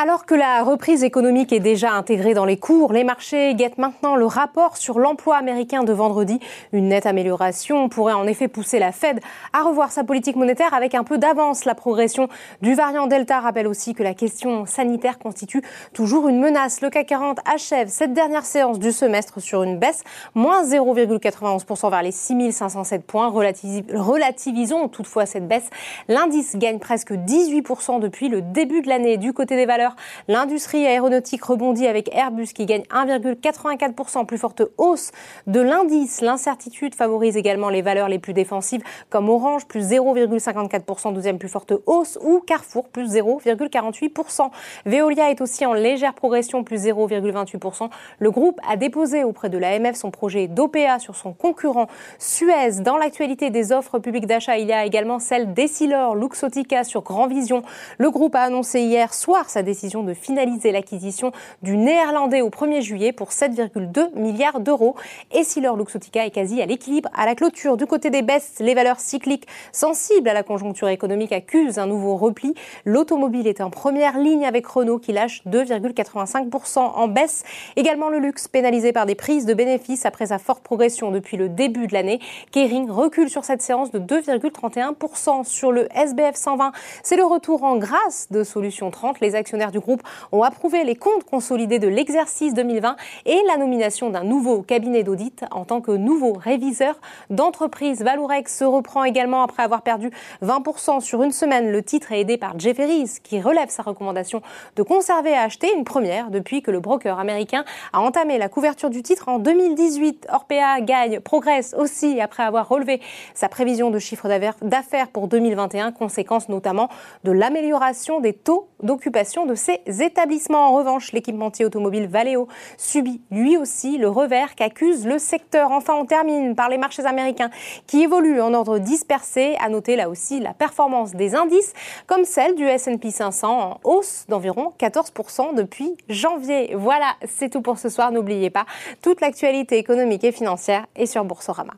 Alors que la reprise économique est déjà intégrée dans les cours, les marchés guettent maintenant le rapport sur l'emploi américain de vendredi. Une nette amélioration pourrait en effet pousser la Fed à revoir sa politique monétaire avec un peu d'avance. La progression du variant Delta rappelle aussi que la question sanitaire constitue toujours une menace. Le CAC 40 achève cette dernière séance du semestre sur une baisse, moins 0,91% vers les 6507 points. Relativisons toutefois cette baisse. L'indice gagne presque 18% depuis le début de l'année. Du côté des valeurs, L'industrie aéronautique rebondit avec Airbus qui gagne 1,84%, plus forte hausse de l'indice. L'incertitude favorise également les valeurs les plus défensives comme Orange, plus 0,54%, deuxième plus forte hausse, ou Carrefour, plus 0,48%. Veolia est aussi en légère progression, plus 0,28%. Le groupe a déposé auprès de l'AMF son projet d'OPA sur son concurrent Suez. Dans l'actualité des offres publiques d'achat, il y a également celle d'Essilor, Luxotica sur Grand Vision. Le groupe a annoncé hier soir sa décision de finaliser l'acquisition du néerlandais au 1er juillet pour 7,2 milliards d'euros. Et si leur Luxotica est quasi à l'équilibre à la clôture, du côté des baisses, les valeurs cycliques sensibles à la conjoncture économique accusent un nouveau repli. L'automobile est en première ligne avec Renault qui lâche 2,85% en baisse. Également le luxe pénalisé par des prises de bénéfices après sa forte progression depuis le début de l'année. Kering recule sur cette séance de 2,31% sur le SBF 120. C'est le retour en grâce de Solution 30. Les actionnaires du groupe ont approuvé les comptes consolidés de l'exercice 2020 et la nomination d'un nouveau cabinet d'audit en tant que nouveau réviseur d'entreprise. Valorex se reprend également après avoir perdu 20% sur une semaine. Le titre est aidé par Jefferies qui relève sa recommandation de conserver à acheter une première depuis que le broker américain a entamé la couverture du titre en 2018. Orpea gagne, progresse aussi après avoir relevé sa prévision de chiffre d'affaires pour 2021, conséquence notamment de l'amélioration des taux d'occupation de ces établissements. En revanche, l'équipementier automobile Valeo subit lui aussi le revers qu'accuse le secteur. Enfin, on termine par les marchés américains qui évoluent en ordre dispersé. À noter là aussi la performance des indices, comme celle du S&P 500 en hausse d'environ 14% depuis janvier. Voilà, c'est tout pour ce soir. N'oubliez pas, toute l'actualité économique et financière est sur Boursorama.